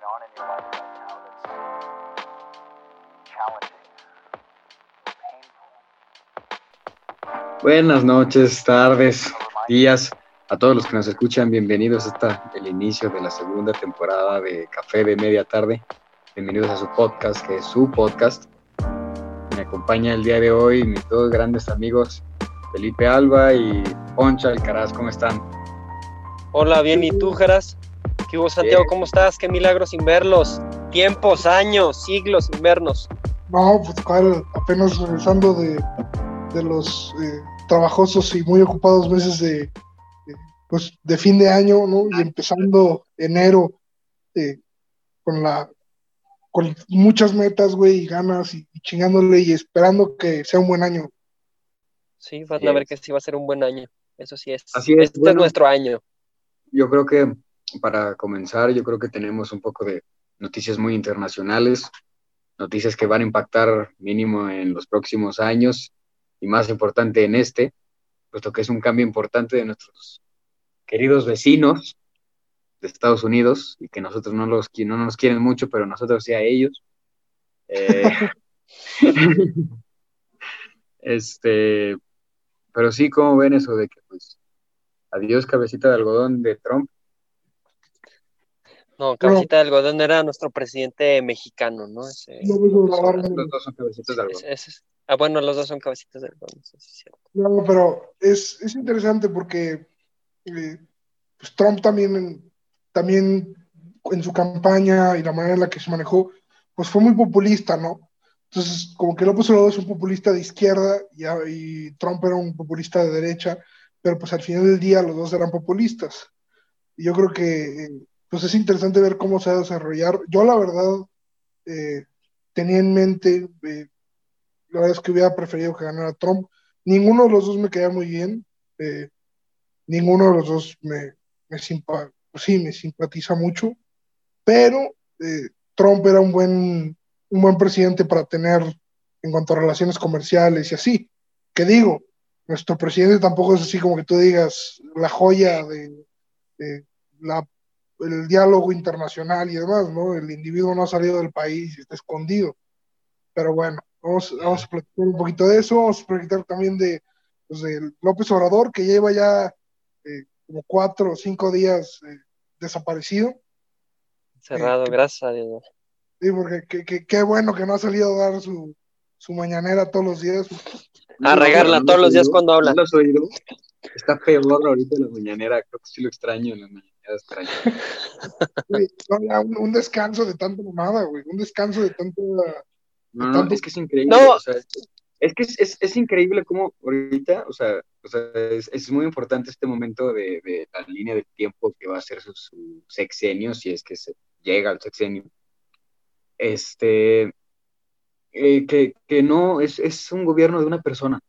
going on in your life right now that's challenging, painful. Buenas noches, tardes, días. A todos los que nos escuchan, bienvenidos hasta el inicio de la segunda temporada de Café de Media Tarde. Bienvenidos a su podcast, que es su podcast. Me acompaña el día de hoy mis dos grandes amigos, Felipe Alba y Poncha Alcaraz. ¿Cómo están? Hola, bien, ¿y tú, Geras? ¿Qué hubo, Santiago? ¿Cómo estás? Qué milagro sin verlos. Tiempos, años, siglos sin vernos. No, pues cuál, apenas regresando de, de los eh, trabajosos y muy ocupados meses de, de, pues, de fin de año, ¿no? Y empezando enero eh, con la con muchas metas, güey, y ganas y, y chingándole y esperando que sea un buen año. Sí, van Así a ver que sí va a ser un buen año. Eso sí es. Así es, Este bueno. es nuestro año. Yo creo que para comenzar, yo creo que tenemos un poco de noticias muy internacionales, noticias que van a impactar mínimo en los próximos años y más importante en este, puesto que es un cambio importante de nuestros queridos vecinos de Estados Unidos y que nosotros no, los, no nos quieren mucho, pero nosotros sí a ellos. Eh, este, pero sí, ¿cómo ven eso de que pues adiós cabecita de algodón de Trump? No, cabecita de algodón era nuestro presidente mexicano, ¿no? Ese- No, pues, Los dos son cabecitas de algodón. ese- ese es- ah, bueno, los dos son cabecitas de algodón, eso es cierto. No, pero es, es interesante porque eh, pues Trump también, también en su campaña y la manera en la que se manejó, pues fue muy populista, ¿no? Entonces, como que López Obrador es un populista de izquierda y, y Trump era un populista de derecha, pero pues al final del día los dos eran populistas. Y yo creo que eh, pues es interesante ver cómo se va a desarrollar. Yo la verdad eh, tenía en mente, eh, la verdad es que hubiera preferido que ganara Trump. Ninguno de los dos me caía muy bien. eh, ninguno de los dos me, pues sí, me simpatiza mucho. Pero Trump era un buen, un buen presidente para tener en cuanto a relaciones comerciales y así. Que digo, nuestro presidente tampoco es así como que tú digas la joya de la, el diálogo internacional y demás, ¿no? El individuo no ha salido del país y está escondido. Pero bueno, vamos, vamos a platicar un poquito de eso, vamos a platicar también de, pues, de López Obrador, que lleva ya eh, como cuatro o cinco días eh, desaparecido. Cerrado, Eh, gracias a Dios. Sí, porque qué qué- qué bueno que no ha salido a dar su, su mañanera todos los días. A regarla ¿No todos los días cuando habla. ¿No lo has oído? Está peor ahorita en la mañanera, creo que sí lo extraño en la mañanera, extraño. Güey, no, ya un, un descanso de tanta mamada, güey. Un descanso de tanta. No, no, Tanto- es que es increíble, No. o sea, es que es, es, es increíble cómo ahorita, o sea, o sea es, es muy importante este momento de, de la línea de tiempo que va a ser su, su sexenio, si es que se llega al sexenio. Este, eh, que, que no, es, es un gobierno de una persona.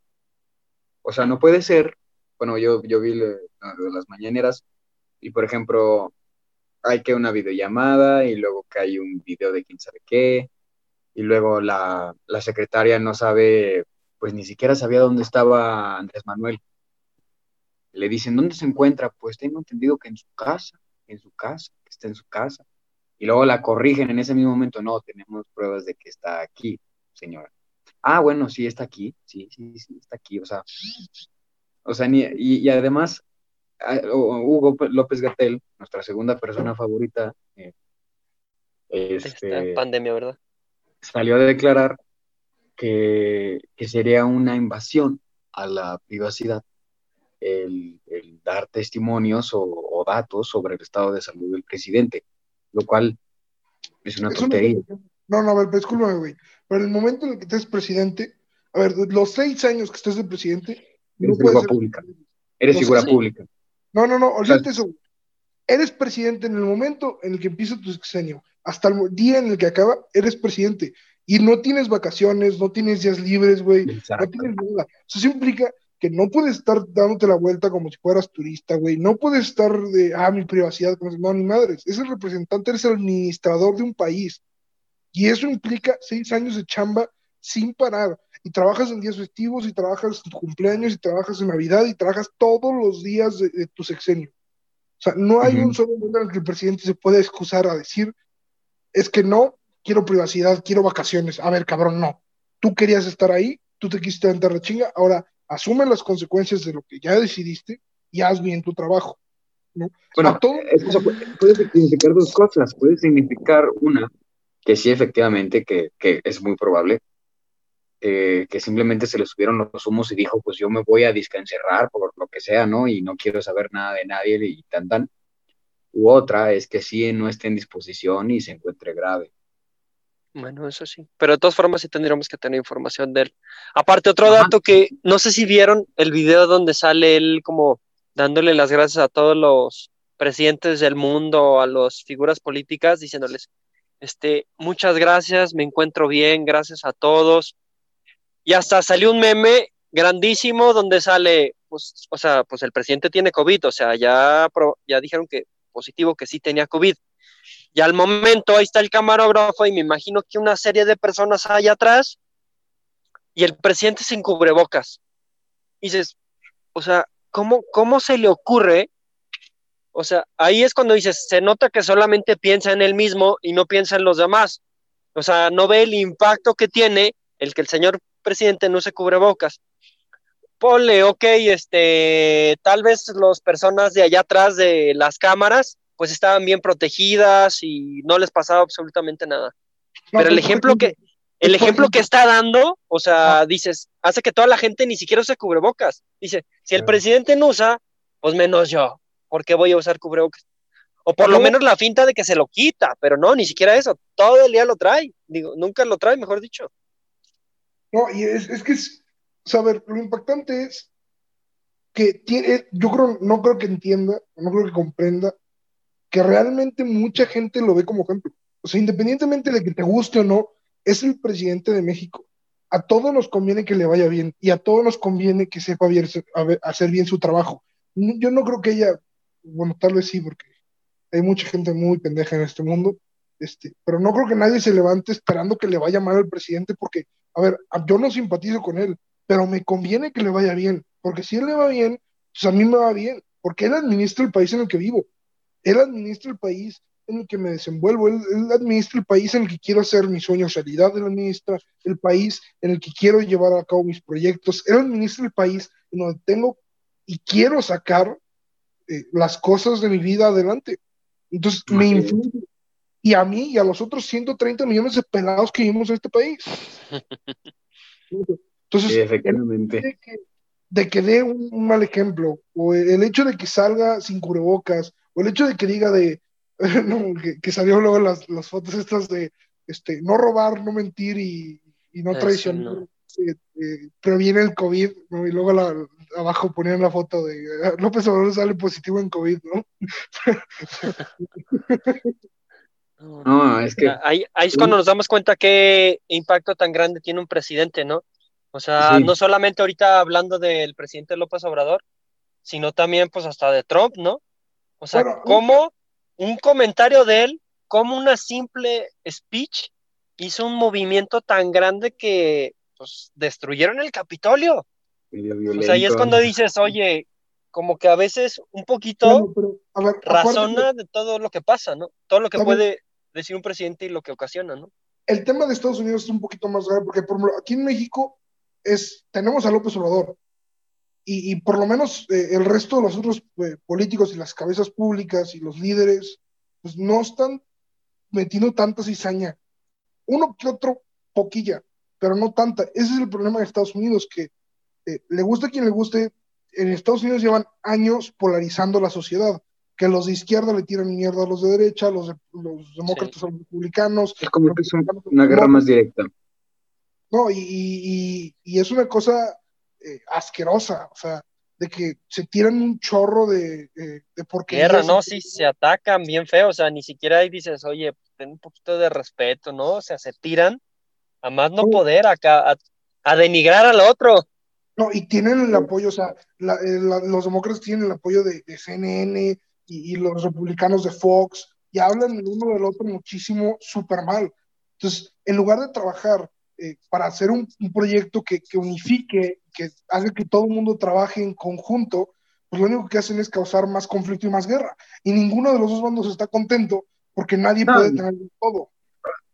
O sea, no puede ser, bueno, yo, yo vi le- las mañaneras y, por ejemplo, hay que una videollamada y luego que hay un video de quién sabe qué y luego la, la secretaria no sabe, pues ni siquiera sabía dónde estaba Andrés Manuel. Le dicen, ¿dónde se encuentra? Pues tengo entendido que en su casa, en su casa, que está en su casa. Y luego la corrigen en ese mismo momento, no, tenemos pruebas de que está aquí, señora. Ah, bueno, sí, está aquí, sí, sí, sí, está aquí, o sea, o sea, ni- y, y además, Hugo López Gatel, nuestra segunda persona favorita, eh, Esta este, pandemia, ¿verdad? salió a declarar que, que sería una invasión a la privacidad el, el dar testimonios o, o datos sobre el estado de salud del presidente, lo cual es una tontería. No, no, a ver, pero discúlpame, güey. Pero en el momento en el que estés presidente, a ver, los seis años que estés de presidente, no Eres figura ser. pública. Eres figura sí. pública. No, no, no, olvídate eso. Eres presidente en el momento en el que empieza tu sexenio. Hasta el día en el que acaba, eres presidente. Y no tienes vacaciones, no tienes días libres, güey. No tienes nada. Eso implica que no puedes estar dándote la vuelta como si fueras turista, güey. No puedes estar de, ah, mi privacidad. No, ni madres. Es el representante, eres el administrador de un país. Y eso implica seis años de chamba sin parar. Y trabajas en días festivos, y trabajas en cumpleaños, y trabajas en Navidad, y trabajas todos los días de, de tu sexenio. O sea, no hay Ujú. un solo momento en el que el presidente se pueda excusar a decir es que no, quiero privacidad, quiero vacaciones. A ver, cabrón, no. Tú querías estar ahí, tú te quisiste aventar la chinga, ahora asume las consecuencias de lo que ya decidiste y haz bien tu trabajo. ¿no? Bueno, todo- eso puede, puede significar dos cosas. Puede significar una, que sí, efectivamente, que, que es muy probable, eh, que simplemente se le subieron los humos y dijo, pues yo me voy a discancerrar por lo que sea, ¿no? Y no quiero saber nada de nadie y tan, tan. U otra es que sí no esté en disposición y se encuentre grave. Bueno, eso sí. Pero de todas formas sí tendríamos que tener información de él. Aparte, otro Ajá. dato que no sé si vieron el video donde sale él como dándole las gracias a todos los presidentes del mundo, a las figuras políticas, diciéndoles, este, muchas gracias, me encuentro bien, gracias a todos. Y hasta salió un meme grandísimo donde sale, pues, o sea, pues el presidente tiene COVID, o sea, ya, ya dijeron que positivo que sí tenía COVID. Y al momento ahí está el camarógrafo y me imagino que una serie de personas hay atrás y el presidente sin cubrebocas. Y dices, o sea, ¿cómo, cómo se le ocurre? O sea, ahí es cuando dices, se nota que solamente piensa en él mismo y no piensa en los demás. O sea, no ve el impacto que tiene el que el señor presidente no se cubrebocas. Ponle, ok, este, tal vez las personas de allá atrás de las cámaras pues estaban bien protegidas y no les pasaba absolutamente nada. No, Pero el ejemplo que, el ejemplo que está dando, o sea, dices, hace que toda la gente ni siquiera use cubrebocas. Dice, si el presidente no usa, pues menos yo. ¿Por qué voy a usar cubrebocas? O por lo No. menos la finta de que se lo quita, pero no, ni siquiera eso. Todo el día lo trae. Digo, nunca lo trae, mejor dicho. No, y es, es que es, ver, lo impactante es que tiene, yo creo, no creo que entienda, no creo que comprenda que realmente mucha gente lo ve como ejemplo. O sea, independientemente de que te guste o no, es el presidente de México. A todos nos conviene que le vaya bien y a todos nos conviene que sepa bien, hacer bien su trabajo. Yo no creo que ella, bueno, tal vez sí, porque hay mucha gente muy pendeja en este mundo, este, pero no creo que nadie se levante esperando que le vaya mal al presidente porque a ver, yo no simpatizo con él, pero me conviene que le vaya bien, porque si él le va bien, pues a mí me va bien, porque él administra el país en el que vivo, él administra el país en el que me desenvuelvo, él, él administra el país en el que quiero hacer mis sueños realidad, él administra el país en el que quiero llevar a cabo mis proyectos, él administra el país en donde tengo y quiero sacar eh, las cosas de mi vida adelante. Entonces, me influye. Y a mí y a los otros 130 millones de pelados que vivimos en este país. Entonces, efectivamente. de que, de que dé un, un mal ejemplo, o el hecho de que salga sin cubrebocas, o el hecho de que diga de, no, que, que salió luego las, las fotos estas de este, no robar, no mentir y, y no Eso traicionar, no. eh, eh, previene el COVID, ¿no? y luego la- abajo ponían la foto de ah, López Obrador sale positivo en COVID, ¿no? No, es que Ahí, ahí es cuando nos damos cuenta qué impacto tan grande tiene un presidente, ¿no? O sea, Sí. no solamente ahorita hablando del presidente López Obrador, sino también pues hasta de Trump, ¿no? O sea, Bueno, cómo un comentario de él, como una simple speech hizo un movimiento tan grande que pues destruyeron el Capitolio. O sea, ahí es cuando dices, oye, como que a veces un poquito Bueno, pero, a ver, acuérdate razona de todo lo que pasa, ¿no? Todo lo que puede decir un presidente y lo que ocasiona, ¿no? el tema de Estados Unidos es un poquito más grave porque por aquí en México es, tenemos a López Obrador y, y por lo menos eh, el resto de los otros eh, políticos y las cabezas públicas y los líderes pues no están metiendo tanta cizaña. Uno que otro poquilla, pero no tanta. Ese es el problema de Estados Unidos, que eh, le guste a quien le guste, en Estados Unidos llevan años polarizando la sociedad, que los de izquierda le tiran mierda a los de derecha, los, de- los demócratas a los republicanos, Es como que es un- una guerra más directa. no, y, y- y es una cosa eh, asquerosa, o sea, de que se tiran un chorro de, eh, de porquerías. Guerra, ¿no? Sí, se atacan bien feo, o sea, ni siquiera ahí dices, oye, pues, ten un poquito de respeto, ¿no? O sea, se tiran a más no Sí. poder acá, a, a denigrar al otro. No, y tienen el apoyo, o sea, la- eh, la- los demócratas tienen el apoyo de, de CNN y, y los republicanos de Fox, y hablan el uno del otro muchísimo, súper mal. Entonces, en lugar de trabajar eh, para hacer un, un proyecto que, que unifique, que haga que todo el mundo trabaje en conjunto, pues lo único que hacen es causar más conflicto y más guerra. Y ninguno de los dos bandos está contento porque nadie No. puede tener todo.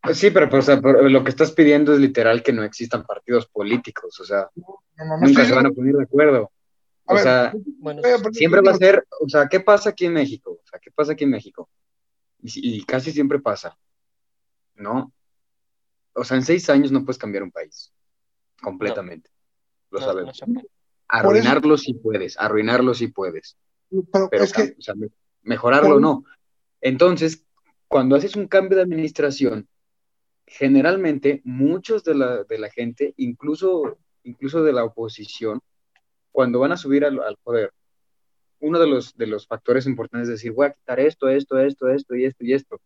Pues sí, pero, pero, o sea, pero lo que estás pidiendo es literal que no existan partidos políticos, o sea, No, no, nunca se van a poner de acuerdo. A O ver, sea, Bueno, siempre va a ser, o sea, ¿qué pasa aquí en México? O sea, ¿qué pasa aquí en México? Y, si- y casi siempre pasa, ¿no? O sea, en seis años no puedes cambiar un país completamente, lo no, sabemos. no se puede. Arruinarlo sí puedes, arruinarlo sí puedes, Pero pero es que, o sea, me- mejorarlo no. Entonces, cuando haces un cambio de administración, generalmente muchos de la, de la gente, incluso, incluso de la oposición, cuando van a subir al, poder, uno de los, de los factores importantes es decir, voy a quitar esto, esto, esto, esto y esto y esto,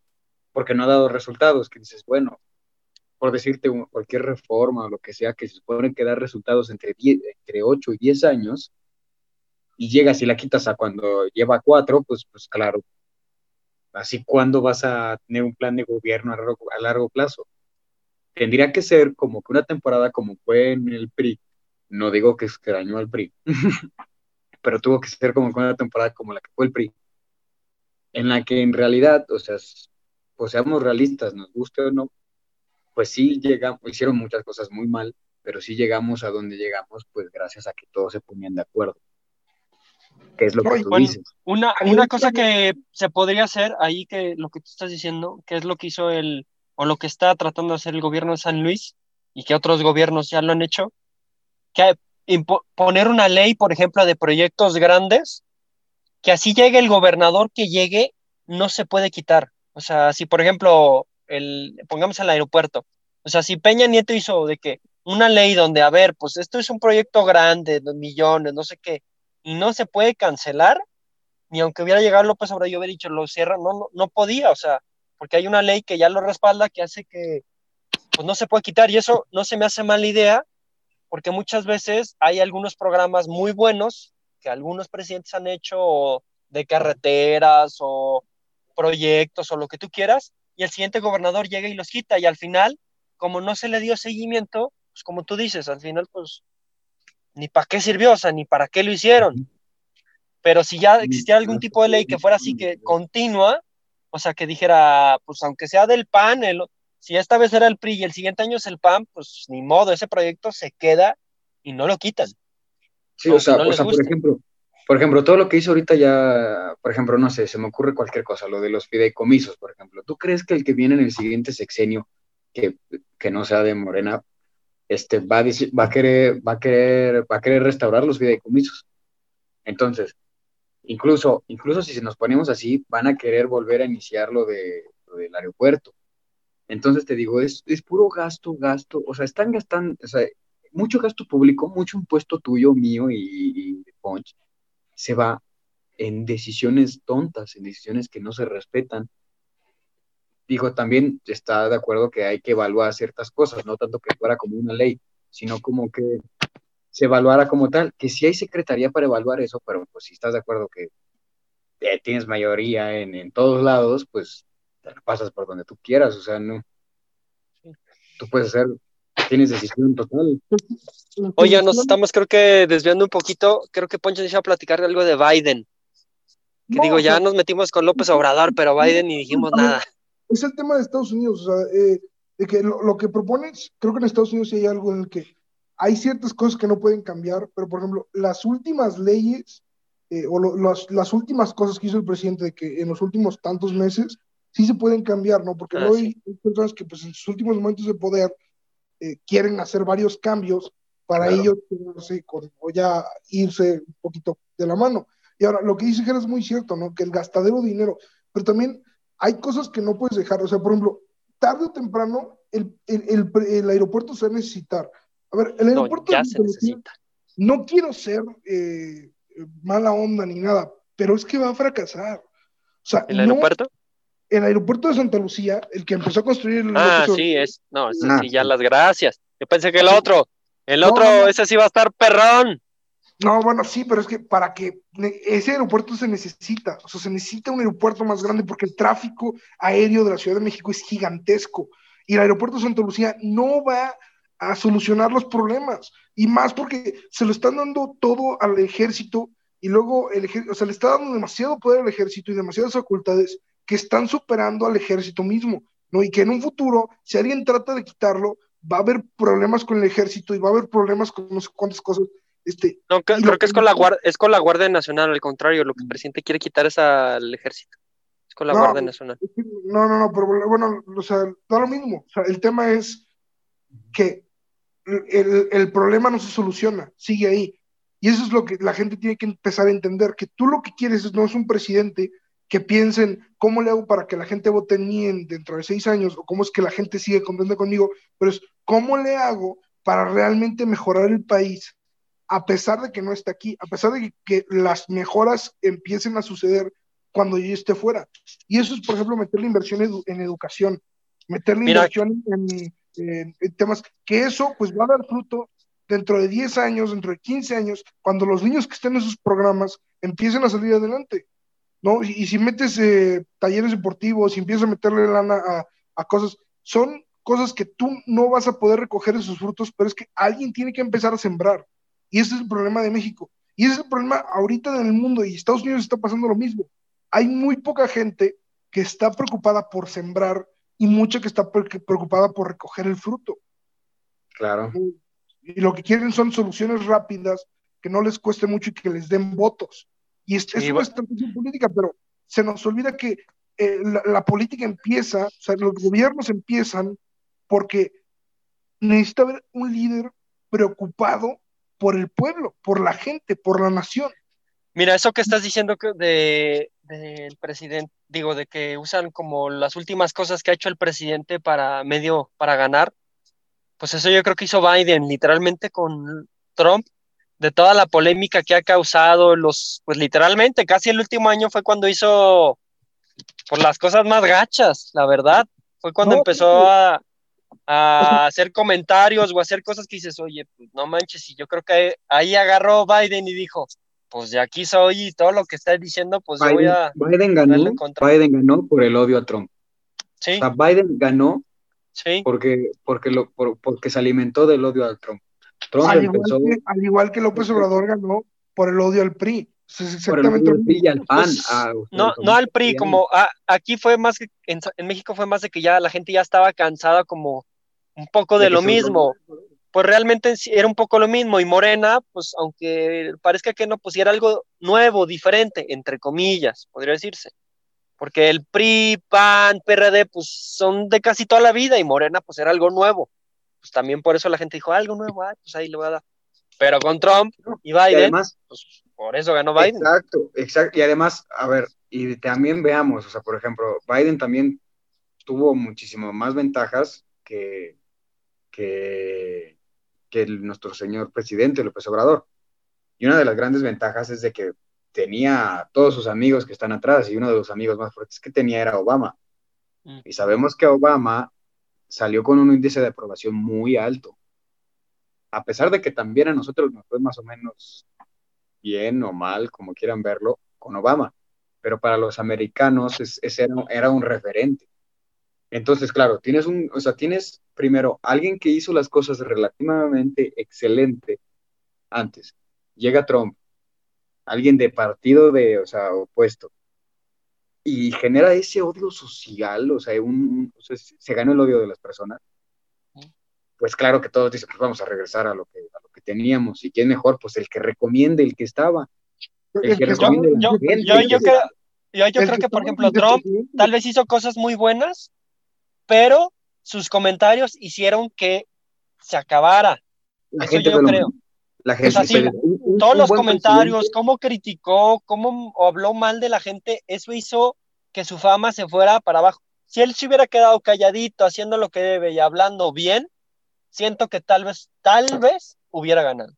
porque no ha dado resultados, que dices, bueno, por decirte cualquier reforma o lo que sea, que se supone que da resultados entre, 10 entre 8 y 10 años, y llegas y la quitas a cuando lleva 4, pues, pues claro, así cuándo vas a tener un plan de gobierno a largo, a largo plazo. Tendría que ser como que una temporada como fue en el PRI, no digo que extrañó al PRI, pero tuvo que ser como que una temporada como la que fue el PRI, en la que en realidad, o sea, pues seamos realistas, nos guste o no, pues sí llegamos, hicieron muchas cosas muy mal, pero sí llegamos a donde llegamos, pues gracias a que todos se ponían de acuerdo. Que es lo que tú bueno, dices. Una, una cosa que se podría hacer ahí, que lo que tú estás diciendo, que es lo que hizo el, o lo que está tratando de hacer el gobierno de San Luis, y que otros gobiernos ya lo han hecho, que poner una ley, por ejemplo, de proyectos grandes, que así llegue el gobernador que llegue, no se puede quitar. O sea, si por ejemplo, el, pongamos el aeropuerto, o sea, si Peña Nieto hizo de que una ley donde, a ver, pues esto es un proyecto grande, de millones, no sé qué, no se puede cancelar, ni aunque hubiera llegado López Obrador y hubiera dicho lo cierra, no, no, no podía, o sea, porque hay una ley que ya lo respalda que hace que pues no se puede quitar y eso no se me hace mala idea porque muchas veces hay algunos programas muy buenos que algunos presidentes han hecho de carreteras o proyectos o lo que tú quieras y el siguiente gobernador llega y los quita y al final como no se le dio seguimiento pues como tú dices al final pues ni para qué sirvió o sea ni para qué lo hicieron. Pero si ya existiera algún tipo de ley que fuera así que continua, o sea, que dijera, pues aunque sea del PAN, el, si esta vez era el PRI y el siguiente año es el PAN, pues ni modo, ese proyecto se queda y no lo quitan. Sí, o sea, no o sea, por ejemplo, por ejemplo, todo lo que hizo ahorita ya, por ejemplo, no sé, se me ocurre cualquier cosa, lo de los fideicomisos, por ejemplo. ¿Tú crees que el que viene en el siguiente sexenio, que, que no sea de Morena, este, va a, va a querer, va a querer, va a querer restaurar los fideicomisos? Entonces, incluso, incluso si nos ponemos así, van a querer volver a iniciar lo de, lo del aeropuerto. Entonces te digo, es, es puro gasto, gasto, o sea, están gastando, o sea, mucho gasto público, mucho impuesto tuyo, mío y, de Ponch, se va en decisiones tontas, en decisiones que no se respetan. Digo, también está de acuerdo que hay que evaluar ciertas cosas, no tanto que fuera como una ley, sino como que se evaluara como tal, que sí hay secretaría para evaluar eso, pero pues si estás de acuerdo que eh, tienes mayoría en, en todos lados, pues te lo pasas por donde tú quieras, o sea, no. Tú puedes hacer, tienes decisión total. Oye, nos estamos creo que desviando un poquito, creo que Poncho nos iba a platicar de algo de Biden, que No, digo, ya sea, nos metimos con López Obrador, pero Biden ni dijimos nada. es el tema de Estados Unidos, o sea, eh, de que lo, lo que propones, creo que en Estados Unidos sí hay algo en el que hay ciertas cosas que no pueden cambiar, pero por ejemplo, las últimas leyes eh, o lo- las, las últimas cosas que hizo el presidente de que en los últimos tantos meses sí se pueden cambiar, ¿no? Porque Ah, sí. hay personas que pues en sus últimos momentos de poder eh, quieren hacer varios cambios para Claro. ellos quedarse con, o ya irse un poquito de la mano. Y ahora, lo que dice Jera es muy cierto, ¿no? Que el gastadero de dinero, pero también hay cosas que no puedes dejar. O sea, por ejemplo, tarde o temprano el, el, el, el aeropuerto se va a necesitar. A ver, el No, aeropuerto ya de se necesita. no quiero ser eh, mala onda ni nada, pero es que va a fracasar. O sea, ¿El no- aeropuerto? El aeropuerto de Santa Lucía, el que empezó a construir el Ah, sí, es. No, ese Ah, sí, ya las gracias. Yo pensé que el Sí. otro, el No, otro, no, ese sí va a estar perrón. No, bueno, sí, pero es que para que ese aeropuerto se necesita, o sea, se necesita un aeropuerto más grande porque el tráfico aéreo de la Ciudad de México es gigantesco y el aeropuerto de Santa Lucía no va a solucionar los problemas y más porque se lo están dando todo al ejército y luego el ejército, o sea, le está dando demasiado poder al ejército y demasiadas facultades que están superando al ejército mismo. ¿no? Y que en un futuro, si alguien trata de quitarlo, va a haber problemas con el ejército y va a haber problemas con no sé cuántas cosas. Este, No, creo que es con la guardia, es con la Guardia Nacional, al contrario, lo que el presidente quiere quitar es al ejército. Es con la No, Guardia Nacional. No, no, no, pero bueno, o sea, da lo mismo. O sea, el tema es que el, el problema no se soluciona, sigue ahí. Y eso es lo que la gente tiene que empezar a entender, que tú lo que quieres es- no es un presidente que piense en cómo le hago para que la gente vote en mí en- dentro de seis años, o cómo es que la gente sigue contenta conmigo, pero es cómo le hago para realmente mejorar el país, a pesar de que no esté aquí, a pesar de que, que las mejoras empiecen a suceder cuando yo esté fuera. Y eso es, por ejemplo, meterle inversión edu- en educación, meterle Mira. inversión en, en- en temas, que eso pues va a dar fruto dentro de 10 años, dentro de 15 años, cuando los niños que estén en esos programas empiecen a salir adelante, ¿no? Y, y si metes eh, talleres deportivos, si empiezas a meterle lana a, a cosas, son cosas que tú no vas a poder recoger esos frutos, pero es que alguien tiene que empezar a sembrar. Y ese es el problema de México. Y ese es el problema ahorita en el mundo y Estados Unidos está pasando lo mismo. Hay muy poca gente que está preocupada por sembrar y mucha que está pre- preocupada por recoger el fruto. Claro. Y lo que quieren son soluciones rápidas, que no les cueste mucho y que les den votos. Y es, es una estrategia política, pero se nos olvida que eh, la, la política empieza, o sea, los gobiernos empiezan porque necesita haber un líder preocupado por el pueblo, por la gente, por la nación. Mira, eso que estás diciendo que de del presidente, digo, de que usan como las últimas cosas que ha hecho el presidente para medio, para ganar, pues eso yo creo que hizo Biden, literalmente con Trump, de toda la polémica que ha causado, los, pues literalmente, casi el último año fue cuando hizo, por las cosas más gachas, la verdad, fue cuando No, empezó a, hacer comentarios o hacer cosas que dices, oye, pues no manches, y yo creo que ahí agarró Biden y dijo, pues de aquí soy y todo lo que estás diciendo, pues yo voy a... Biden ganó. Biden por el odio a Trump. Sí, O sea, Biden ganó sí, porque, porque, lo, por- porque se alimentó del odio a Trump. Trump Al igual, empezó que, al igual que López Obrador ganó por el odio al PRI. Exactamente al PAN. A- no, al PRI, como ah, aquí fue más que, en, en México fue más de que ya la gente ya estaba cansada como un poco de, lo mismo. Pues realmente era un poco lo mismo y Morena, pues aunque parezca que no, pues era algo nuevo, diferente, entre comillas, podría decirse. Porque el PRI, PAN, PRD, pues son de casi toda la vida y Morena, pues era algo nuevo. Pues también por eso la gente dijo, algo nuevo, ah, pues ahí le voy a dar. Pero con Trump y Y Biden, además, pues por eso ganó Biden. Exacto, exacto. Y además, a ver, y también veamos, o sea, por ejemplo, Biden también tuvo muchísimo más ventajas que, que, que el- nuestro señor presidente López Obrador. Y una de las grandes ventajas es de que tenía a todos sus amigos que están atrás y uno de los amigos más fuertes que tenía era Obama. Mm. Y sabemos que Obama salió con un índice de aprobación muy alto. A pesar de que también a nosotros nos fue más o menos bien o mal, como quieran verlo, con Obama. Pero para los americanos es- ese era, era un referente. Entonces, claro, tienes un, o sea, tienes primero alguien que hizo las cosas relativamente excelente antes. Llega Trump, alguien de partido de, o sea, opuesto, y genera ese odio social, o sea, un, o sea, se ganó el odio de las personas. Pues claro que todos dicen, pues vamos a regresar a lo que, a lo que teníamos. ¿Y quién mejor? Pues el que recomiende el que estaba. El que está- recomiende la yo- gente. yo- yo creo- Yo, yo el creo que, por ejemplo, Trump tal vez hizo cosas muy buenas, pero sus comentarios hicieron que se acabara. La Eso gente yo creo. La gente, sea, sí, pero un- Todos un los comentarios, presidente- cómo criticó, cómo habló mal de la gente, eso hizo que su fama se fuera para abajo. Si él se hubiera quedado calladito, haciendo lo que debe y hablando bien, siento que tal vez, tal vez hubiera ganado.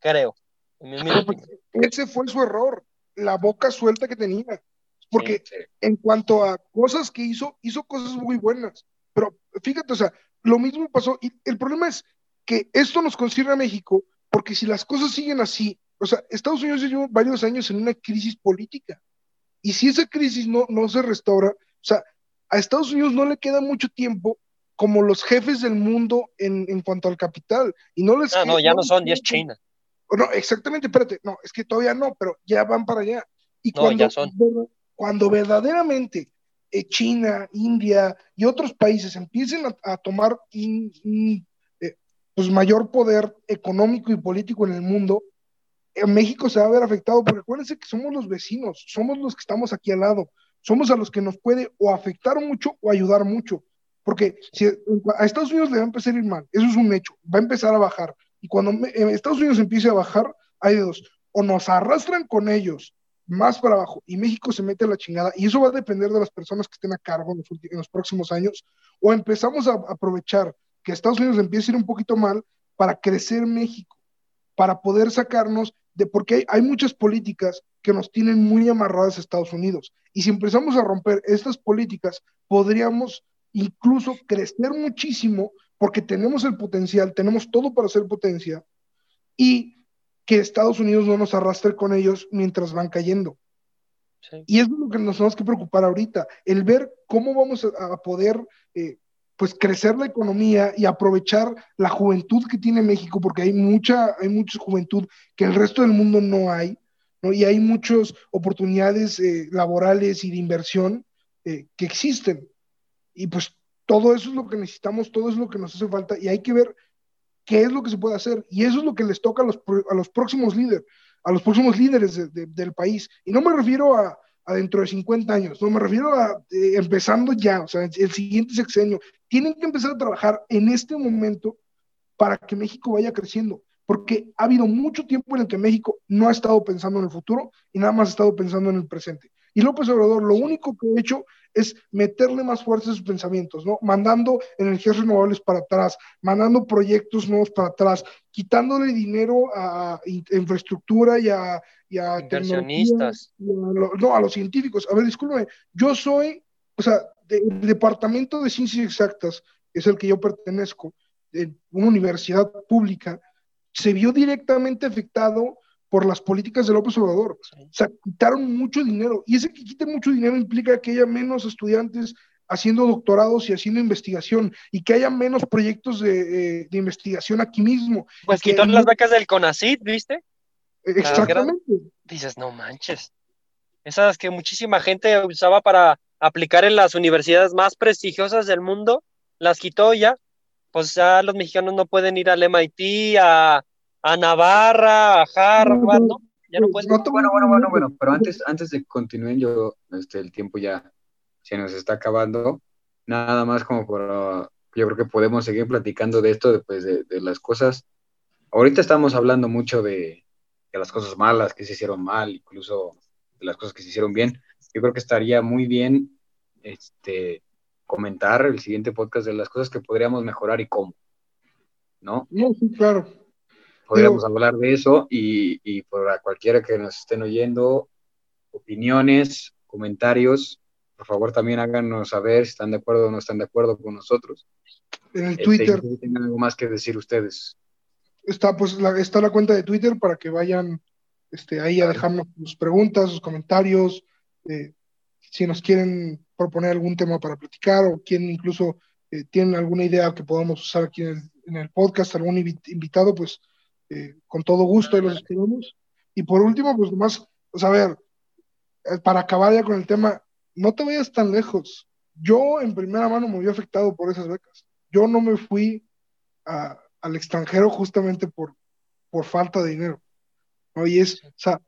Creo. en mi humilde opinión. Ese fue su error, la boca suelta que tenía. Porque Sí. en cuanto a cosas que hizo, hizo cosas muy buenas. Pero fíjate, o sea, lo mismo pasó. Y el problema es que esto nos concierne a México, porque si las cosas siguen así, o sea, Estados Unidos lleva varios años en una crisis política. Y si esa crisis no, no se restaura, o sea, a Estados Unidos no le queda mucho tiempo como los jefes del mundo en, en cuanto al capital. Y no les no, queda- ya no son queda 10 China. no, exactamente, espérate, no, es que todavía no, pero ya van para allá. Y No, cuando, ya son. cuando verdaderamente eh, China, India y otros países empiecen a, a tomar un, eh, pues mayor poder económico y político en el mundo, en México se va a ver afectado, porque acuérdense que somos los vecinos, somos los que estamos aquí al lado, somos a los que nos puede o afectar mucho o ayudar mucho. Porque si a Estados Unidos le va a empezar a ir mal, eso es un hecho, va a empezar a bajar. Y cuando Estados Unidos empiece a bajar, hay dos, o nos arrastran con ellos más para abajo y México se mete a la chingada, y eso va a depender de las personas que estén a cargo en los, ulti- en los próximos años, o empezamos a aprovechar que Estados Unidos empiece a ir un poquito mal para crecer México, para poder sacarnos de, porque hay, hay muchas políticas que nos tienen muy amarradas a Estados Unidos, y si empezamos a romper estas políticas, podríamos incluso crecer muchísimo porque tenemos el potencial, tenemos todo para ser potencia y que Estados Unidos no nos arrastre con ellos mientras van cayendo. Sí. Y es lo que nos tenemos que preocupar ahorita, el ver cómo vamos a, a poder eh, pues crecer la economía y aprovechar la juventud que tiene México, porque hay mucha, hay mucha juventud que el resto del mundo no hay, ¿no? Y hay muchas oportunidades eh, laborales y de inversión eh, que existen. Y pues todo eso es lo que necesitamos, todo es lo que nos hace falta y hay que ver qué es lo que se puede hacer. Y eso es lo que les toca a los, a los próximos líderes, a los próximos líderes de- de- del país. Y no me refiero a, a dentro de 50 años, no me refiero a eh, empezando ya, o sea, el siguiente sexenio. Tienen que empezar a trabajar en este momento para que México vaya creciendo, porque ha habido mucho tiempo en el que México no ha estado pensando en el futuro y nada más ha estado pensando en el presente. Y López Obrador lo único que ha hecho es meterle más fuerza a sus pensamientos, ¿no? Mandando energías renovables para atrás, mandando proyectos nuevos para atrás, quitándole dinero a in- infraestructura y a, y a Inversionistas. tecnología, y a lo- no, a los científicos. A ver, discúlpeme, yo soy, o sea, del Departamento de Ciencias Exactas, que es el que yo pertenezco, de una universidad pública, se vio directamente afectado por las políticas de López Obrador. Sí. O sea, quitaron mucho dinero. Y ese que quite mucho dinero implica que haya menos estudiantes haciendo doctorados y haciendo investigación y que haya menos proyectos de, eh, de investigación aquí mismo. Pues no- las becas del CONACYT, ¿viste? Eh, Exactamente. Dices, no manches. Esas que muchísima gente usaba para aplicar en las universidades más prestigiosas del mundo, las quitó ya. Pues ya los mexicanos no pueden ir al MIT, a, a Navarra, a Harvard, ¿no? Ya no pueden. Bueno, bueno, bueno, bueno, pero antes, antes de que continúen, yo, este, el tiempo ya se nos está acabando. Nada más como por, uh, yo creo que podemos seguir platicando de esto, de, pues, de, de las cosas. Ahorita estamos hablando mucho de, de las cosas malas que se hicieron mal, incluso de las cosas que se hicieron bien. Yo creo que estaría muy bien este, comentar el siguiente podcast de las cosas que podríamos mejorar y cómo, ¿no? No, sí, claro. Podríamos hablar de eso y, y por a cualquiera que nos estén oyendo, opiniones, comentarios, por favor también háganos saber si están de acuerdo o no están de acuerdo con nosotros. En el Este, Twitter si tienen algo más que decir ustedes. está pues la, está la cuenta de Twitter para que vayan este, ahí a dejarnos sus preguntas, sus comentarios, eh, si nos quieren proponer algún tema para platicar o quieren incluso eh, tienen alguna idea que podamos usar aquí en el, en el podcast, algún invi- invitado, pues eh, con todo gusto ahí los esperamos. Y por último, pues nomás, pues a ver, eh, para acabar ya con el tema, no te vayas tan lejos. Yo en primera mano me vi afectado por esas becas. Yo no me fui a- al extranjero justamente por, por falta de dinero. ¿no? Y es, o sea,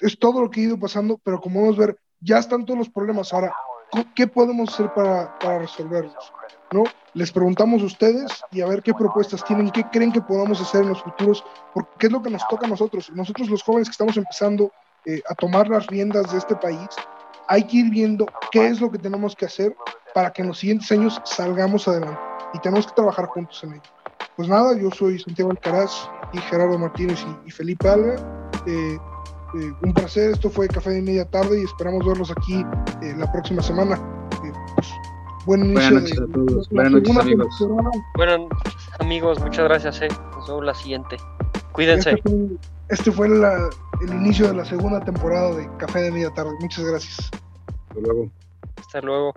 es todo lo que ha ido pasando, pero como vamos a ver, ya están todos los problemas. Ahora, ¿co- ¿qué podemos hacer para, para resolverlos? ¿No? Les preguntamos a ustedes y a ver qué propuestas tienen, qué creen que podamos hacer en los futuros, porque es lo que nos toca a nosotros. Nosotros los jóvenes que estamos empezando eh, a tomar las riendas de este país, hay que ir viendo qué es lo que tenemos que hacer para que en los siguientes años salgamos adelante y tenemos que trabajar juntos en ello. Pues nada, yo soy Santiago Alcaraz y Gerardo Martínez y, y Felipe Alga. Eh, eh, un placer, esto fue Café de Media Tarde y esperamos verlos aquí eh, la próxima semana. Buen inicio Buenas noches de- a todos. Buenas noches, amigos. temporada. Bueno, amigos, muchas gracias, eh. Nos vemos la siguiente. Cuídense. Este fue, este fue la- el inicio de la segunda temporada de Café de Media Tarde. Muchas gracias. Hasta luego. Hasta luego.